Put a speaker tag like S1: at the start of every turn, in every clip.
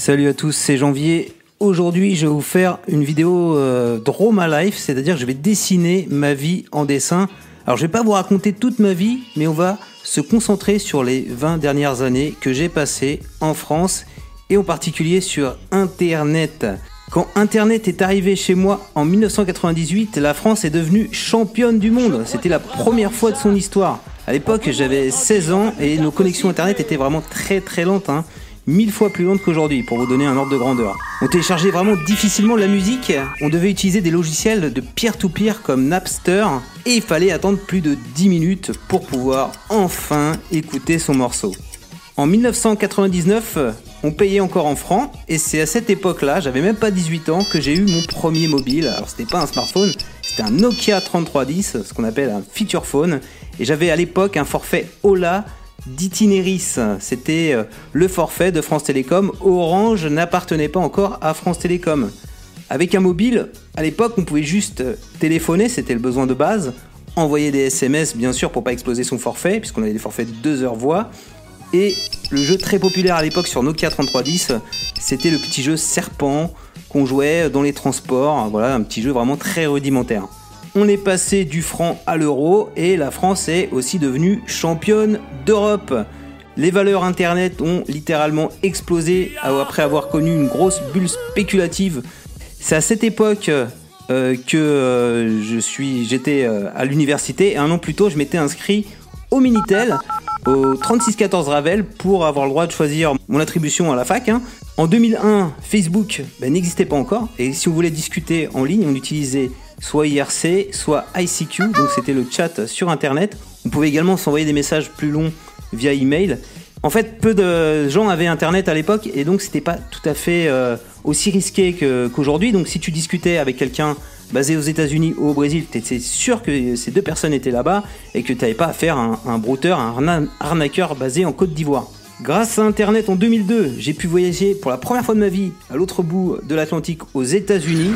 S1: Salut à tous, c'est Janvier. Aujourd'hui, je vais vous faire une vidéo euh, Draw My Life, c'est-à-dire je vais dessiner ma vie en dessin. Alors, je vais pas vous raconter toute ma vie, mais on va se concentrer sur les 20 dernières années que j'ai passées en France et en particulier sur Internet. Quand Internet est arrivé chez moi en 1998, la France est devenue championne du monde. C'était la première fois de son histoire. À l'époque, j'avais 16 ans et nos connexions Internet étaient vraiment très très lentes. Hein. Mille fois plus lentes qu'aujourd'hui, pour vous donner un ordre de grandeur. On téléchargeait vraiment difficilement la musique, on devait utiliser des logiciels de peer-to-peer comme Napster, et il fallait attendre plus de 10 minutes pour pouvoir enfin écouter son morceau. En 1999, on payait encore en francs, et c'est à cette époque-là, j'avais même pas 18 ans, que j'ai eu mon premier mobile. Alors c'était pas un smartphone, c'était un Nokia 3310, ce qu'on appelle un feature phone, et j'avais à l'époque un forfait Ola d'Itineris. C'était euh, le forfait de France Télécom. Orange n'appartenait pas encore à France Télécom. Avec un mobile, à l'époque, on pouvait juste téléphoner, c'était le besoin de base, envoyer des SMS bien sûr pour pas exploser son forfait, puisqu'on avait des forfaits de 2 heures voix, et le jeu très populaire à l'époque sur Nokia 3310, c'était le petit jeu Serpent qu'on jouait dans les transports. Voilà, un petit jeu vraiment très rudimentaire. On est passé du franc à l'euro et la France est aussi devenue championne d'Europe. Les valeurs internet ont littéralement explosé après avoir connu une grosse bulle spéculative. C'est à cette époque euh, que euh, je suis, j'étais euh, à l'université et un an plus tôt, je m'étais inscrit au Minitel au 3614 Ravel pour avoir le droit de choisir mon attribution à la fac. Hein. En 2001, Facebook ben, n'existait pas encore et si on voulait discuter en ligne, on utilisait soit IRC, soit ICQ, donc c'était le chat sur Internet. On pouvait également s'envoyer des messages plus longs via email. En fait, peu de gens avaient Internet à l'époque et donc c'était pas tout à fait euh, aussi risqué qu'aujourd'hui. donc si tu discutais avec quelqu'un basé aux États-Unis ou au Brésil, tu étais sûr que ces deux personnes étaient là-bas et que tu n'avais pas à un, un brouteur, un arnaqueur basé en Côte d'Ivoire. Grâce à Internet en 2002, j'ai pu voyager pour la première fois de ma vie à l'autre bout de l'Atlantique aux États-Unis.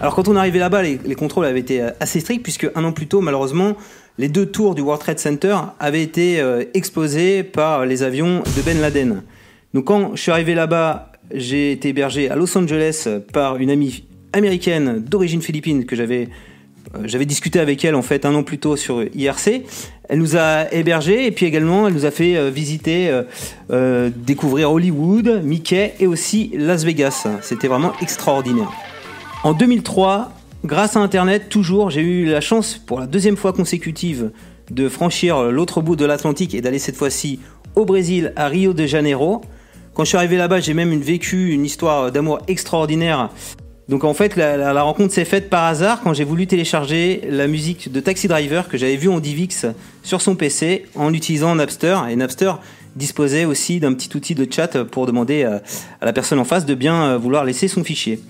S1: Alors quand on arrivait là-bas, les, contrôles avaient été assez stricts puisque un an plus tôt, malheureusement, les deux tours du World Trade Center avaient été euh, explosés par les avions de Ben Laden. Donc quand je suis arrivé là-bas, j'ai été hébergé à Los Angeles par une amie américaine d'origine philippine que j'avais euh, j'avais discuté avec elle en fait un an plus tôt sur IRC. Elle nous a hébergés et puis également elle nous a fait euh, visiter, euh, découvrir Hollywood, Mickey et aussi Las Vegas. C'était vraiment extraordinaire. En 2003, grâce à Internet, toujours, j'ai eu la chance pour la deuxième fois consécutive de franchir l'autre bout de l'Atlantique et d'aller cette fois-ci au Brésil, à Rio de Janeiro. Quand je suis arrivé là-bas, j'ai même vécu une histoire d'amour extraordinaire donc en fait, la, rencontre s'est faite par hasard quand j'ai voulu télécharger la musique de Taxi Driver que j'avais vue en DivX sur son PC en utilisant Napster. Et Napster disposait aussi d'un petit outil de chat pour demander à, la personne en face de bien euh, vouloir laisser son fichier.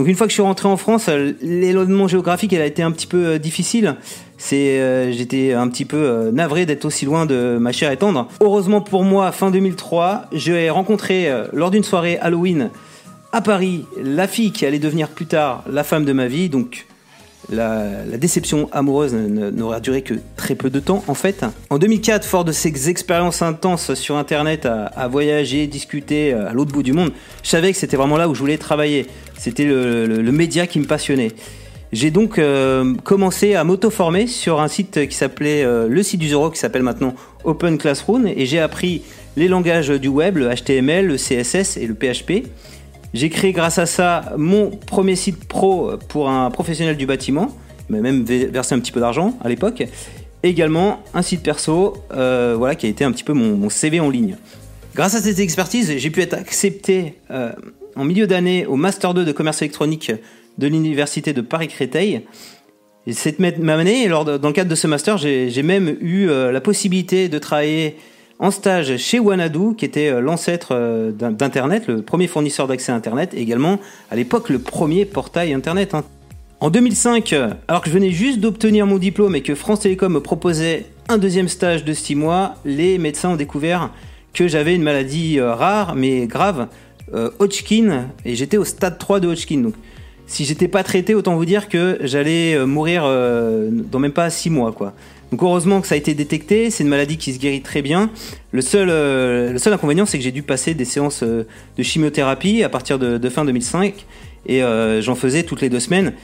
S1: Donc une fois que je suis rentré en France, euh, l'éloignement géographique elle a été un petit peu euh, difficile. C'est, j'étais un petit peu navré d'être aussi loin de ma chère et tendre. Heureusement pour moi, fin 2003, j'ai rencontré lors d'une soirée Halloween à Paris la fille qui allait devenir plus tard la femme de ma vie, donc la, déception amoureuse n'aurait duré que très peu de temps en fait. En 2004, fort de ces expériences intenses sur Internet à, voyager, discuter euh, à l'autre bout du monde, je savais que c'était vraiment là où je voulais travailler. C'était le, média qui me passionnait. J'ai donc euh, commencé à m'auto-former sur un site qui s'appelait euh, le site du Zero, qui s'appelle maintenant Open Classroom, et j'ai appris les langages du web, le HTML, le CSS et le PHP. J'ai créé grâce à ça mon premier site pro pour un professionnel du bâtiment. Il m'a même versé un petit peu d'argent à l'époque. Également un site perso euh, voilà, qui a été un petit peu mon, CV en ligne. Grâce à cette expertise, j'ai pu être accepté euh, en milieu d'année au Master 2 de commerce électronique de l'Université de Paris-Créteil. Et cette même année, dans le cadre de ce master, j'ai même eu euh, la possibilité de travailler en stage chez Wanadu, qui était euh, l'ancêtre euh, d'Internet, le premier fournisseur d'accès à Internet, et également à l'époque le premier portail Internet. Hein. En 2005, alors que je venais juste d'obtenir mon diplôme et que France Télécom me proposait un deuxième stage de 6 mois, les médecins ont découvert que j'avais une maladie euh, rare mais grave, Hodgkin, et j'étais au stade 3 de Hodgkin. Donc, si j'étais pas traité, autant vous dire que j'allais mourir dans même pas 6 mois. Quoi. Donc heureusement que ça a été détecté, c'est une maladie qui se guérit très bien. Le seul, euh, le seul inconvénient, c'est que j'ai dû passer des séances euh, de chimiothérapie à partir de, fin 2005 et euh, j'en faisais toutes les deux semaines.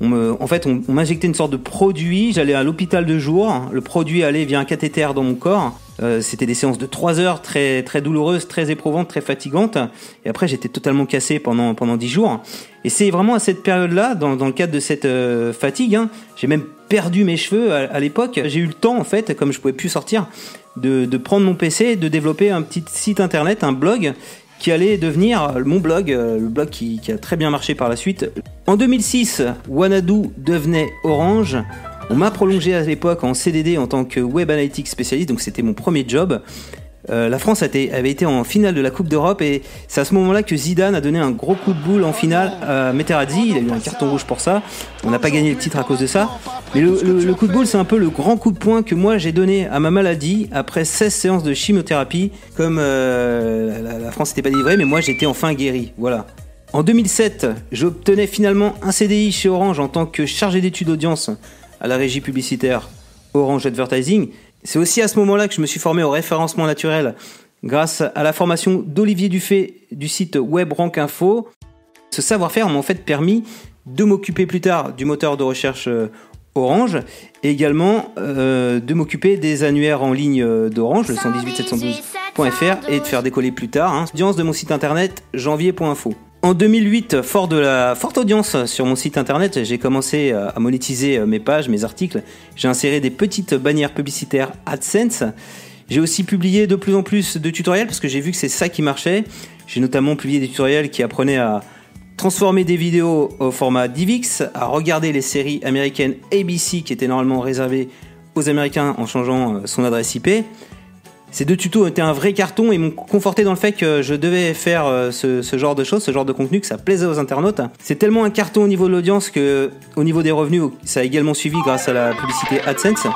S1: En fait, on, m'injectait une sorte de produit, j'allais à l'hôpital de jour, le produit allait via un cathéter dans mon corps. C'était des séances de 3 heures très très douloureuses, très éprouvantes, très fatigantes. Et après, j'étais totalement cassé pendant pendant 10 jours. Et c'est vraiment à cette période-là, dans, le cadre de cette fatigue, hein, j'ai même perdu mes cheveux à, l'époque. J'ai eu le temps, en fait, comme je pouvais plus sortir, de, de prendre mon PC, de développer un petit site internet, un blog qui allait devenir mon blog, euh, le blog qui, qui, a très bien marché par la suite. En 2006, Wanadu devenait Orange. On m'a prolongé à l'époque en CDD en tant que Web Analytics spécialiste, donc c'était mon premier job. Euh, la France avait été en finale de la Coupe d'Europe et c'est à ce moment-là que Zidane a donné un gros coup de boule en finale à Materazzi. Il a eu un carton rouge pour ça. On n'a pas gagné le titre à cause de ça. Mais le, coup de boule, c'est un peu le grand coup de poing que moi j'ai donné à ma maladie après 16 séances de chimiothérapie. Comme euh, la, France n'était pas livrée, mais moi j'étais enfin guéri. Voilà. En 2007, j'obtenais finalement un CDI chez Orange en tant que chargé d'études d'audience à la régie publicitaire Orange Advertising. C'est aussi à ce moment-là que je me suis formé au référencement naturel grâce à la formation d'Olivier Dufay du site WebRank Info. Ce savoir-faire m'a en fait permis de m'occuper plus tard du moteur de recherche Orange et également euh, de m'occuper des annuaires en ligne d'Orange, le 118.712.fr et de faire décoller plus tard hein, audience de mon site internet janvier.info. En 2008, fort de la forte audience sur mon site internet, j'ai commencé à monétiser mes pages, mes articles. J'ai inséré des petites bannières publicitaires AdSense. J'ai aussi publié de plus en plus de tutoriels parce que j'ai vu que c'est ça qui marchait. J'ai notamment publié des tutoriels qui apprenaient à transformer des vidéos au format DivX, à regarder les séries américaines ABC qui étaient normalement réservées aux Américains en changeant son adresse IP. Ces deux tutos étaient un vrai carton et m'ont conforté dans le fait que je devais faire euh, ce, genre de choses, ce genre de contenu, que ça plaisait aux internautes. C'est tellement un carton au niveau de l'audience que, au niveau des revenus, ça a également suivi grâce à la publicité AdSense.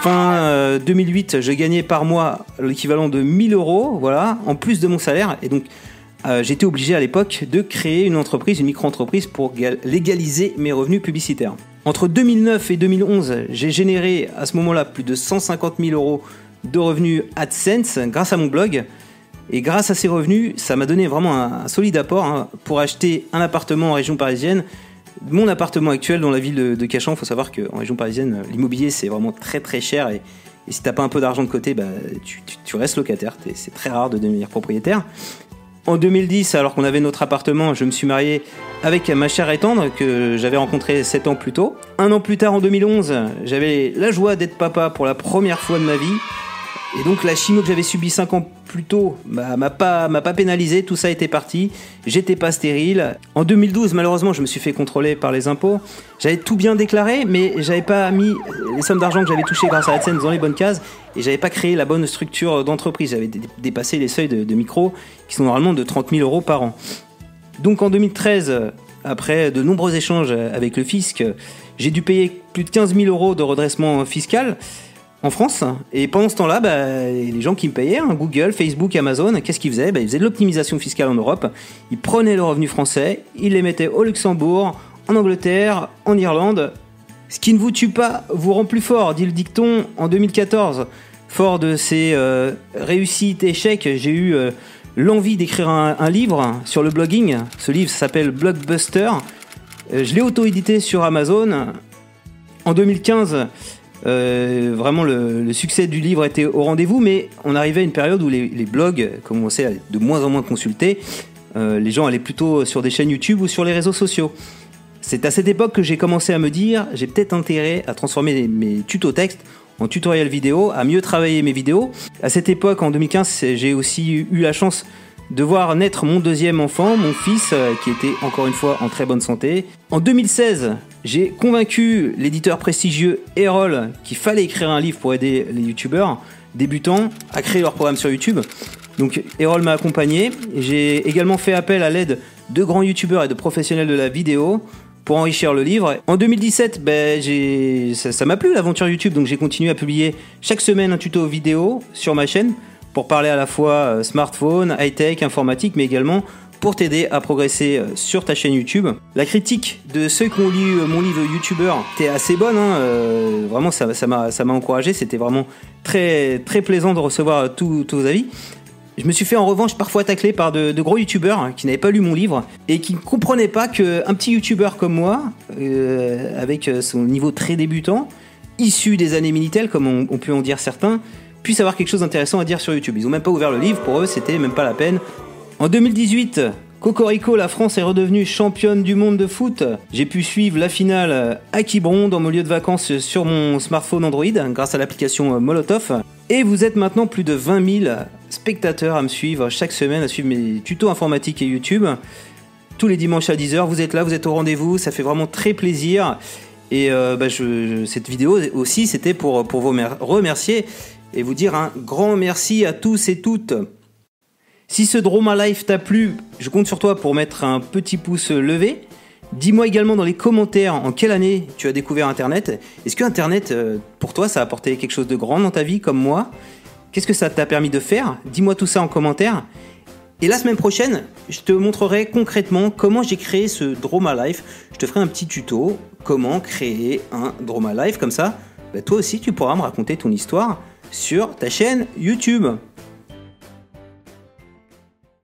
S1: Fin euh, 2008, je gagnais par mois l'équivalent de 1000 euros, voilà, en plus de mon salaire. Et donc, euh, j'étais obligé à l'époque de créer une entreprise, une micro-entreprise pour légaliser mes revenus publicitaires. Entre 2009 et 2011, j'ai généré à ce moment-là plus de 150 000 euros de revenus AdSense grâce à mon blog. Et grâce à ces revenus, ça m'a donné vraiment un, solide apport hein, pour acheter un appartement en région parisienne. Mon appartement actuel dans la ville de, Cachan, il faut savoir qu'en région parisienne, l'immobilier c'est vraiment très très cher et, et si t'as pas un peu d'argent de côté, bah, tu restes locataire. C'est très rare de devenir propriétaire. En 2010, alors qu'on avait notre appartement, je me suis marié avec ma chère et tendre que j'avais rencontrée 7 ans plus tôt. Un an plus tard, en 2011, j'avais la joie d'être papa pour la première fois de ma vie. Et donc la chimio que j'avais subie 5 ans plus tôt m'a pas, m'a pas pénalisé, tout ça était parti, j'étais pas stérile. En 2012, malheureusement, je me suis fait contrôler par les impôts. J'avais tout bien déclaré, mais j'avais pas mis les sommes d'argent que j'avais touchées grâce à AdSense dans les bonnes cases et j'avais pas créé la bonne structure d'entreprise. J'avais dépassé les seuils de, de micro qui sont normalement de 30 000 euros par an. Donc en 2013, après de nombreux échanges avec le fisc, j'ai dû payer plus de 15 000 euros de redressement fiscal en France. Et pendant ce temps-là, bah, les gens qui me payaient, hein, Google, Facebook, Amazon, qu'est-ce qu'ils faisaient? Bah, Ils faisaient de l'optimisation fiscale en Europe. Ils prenaient le revenu français, ils les mettaient au Luxembourg, en Angleterre, en Irlande. Ce qui ne vous tue pas vous rend plus fort, dit le dicton en 2014. Fort de ces euh, réussites, échecs, j'ai eu euh, l'envie d'écrire un, livre sur le blogging. Ce livre s'appelle Blockbuster. Euh, je l'ai auto-édité sur Amazon. En 2015, euh, vraiment, le, succès du livre était au rendez-vous, mais on arrivait à une période où les, les, blogs commençaient à être de moins en moins consultés. Euh, les gens allaient plutôt sur des chaînes YouTube ou sur les réseaux sociaux. C'est à cette époque que j'ai commencé à me dire, j'ai peut-être intérêt à transformer mes tutos textes en tutoriel vidéo, à mieux travailler mes vidéos. À cette époque, en 2015, j'ai aussi eu la chance de voir naître mon deuxième enfant, mon fils, euh, qui était encore une fois en très bonne santé. En 2016, j'ai convaincu l'éditeur prestigieux Erol qu'il fallait écrire un livre pour aider les youtubeurs débutants à créer leur programme sur YouTube. Donc Erol m'a accompagné. J'ai également fait appel à l'aide de grands youtubeurs et de professionnels de la vidéo pour enrichir le livre. En 2017, ben, ça m'a plu l'aventure YouTube, donc j'ai continué à publier chaque semaine un tuto vidéo sur ma chaîne pour parler à la fois smartphone, high-tech, informatique, mais également pour t'aider à progresser euh, sur ta chaîne YouTube. La critique de ceux qui ont lu euh, mon livre YouTuber était assez bonne, hein, euh, vraiment ça m'a ça m'a encouragé, c'était vraiment très très plaisant de recevoir tous vos avis. Je me suis fait en revanche parfois tacler par de, gros youtubeurs hein, qui n'avaient pas lu mon livre et qui ne comprenaient pas qu'un petit youtubeur comme moi, avec son niveau très débutant, issu des années Minitel, comme on, on peut en dire certains, puisse avoir quelque chose d'intéressant à dire sur YouTube. Ils n'ont même pas ouvert le livre, pour eux c'était même pas la peine. En 2018, Cocorico, la France est redevenue championne du monde de foot. J'ai pu suivre la finale à Quiberon dans mon lieu de vacances sur mon smartphone Android grâce à l'application Molotov. Et vous êtes maintenant plus de 20 000 spectateurs à me suivre chaque semaine, à suivre mes tutos informatiques et YouTube. Tous les dimanches à 10h, vous êtes là, vous êtes au rendez-vous, ça fait vraiment très plaisir. Et euh, bah, cette vidéo aussi, c'était pour, pour vous remercier et vous dire un grand merci à tous et toutes. Si ce Droma Life t'a plu, je compte sur toi pour mettre un petit pouce levé. Dis-moi également dans les commentaires en quelle année tu as découvert Internet. Est-ce que Internet, euh, pour toi, ça a apporté quelque chose de grand dans ta vie comme moi? Qu'est-ce que ça t'a permis de faire? Dis-moi tout ça en commentaire. Et la semaine prochaine, je te montrerai concrètement comment j'ai créé ce Droma Life. Je te ferai un petit tuto, comment créer un Droma Life. Comme ça, bah, toi aussi, tu pourras me raconter ton histoire sur ta chaîne YouTube.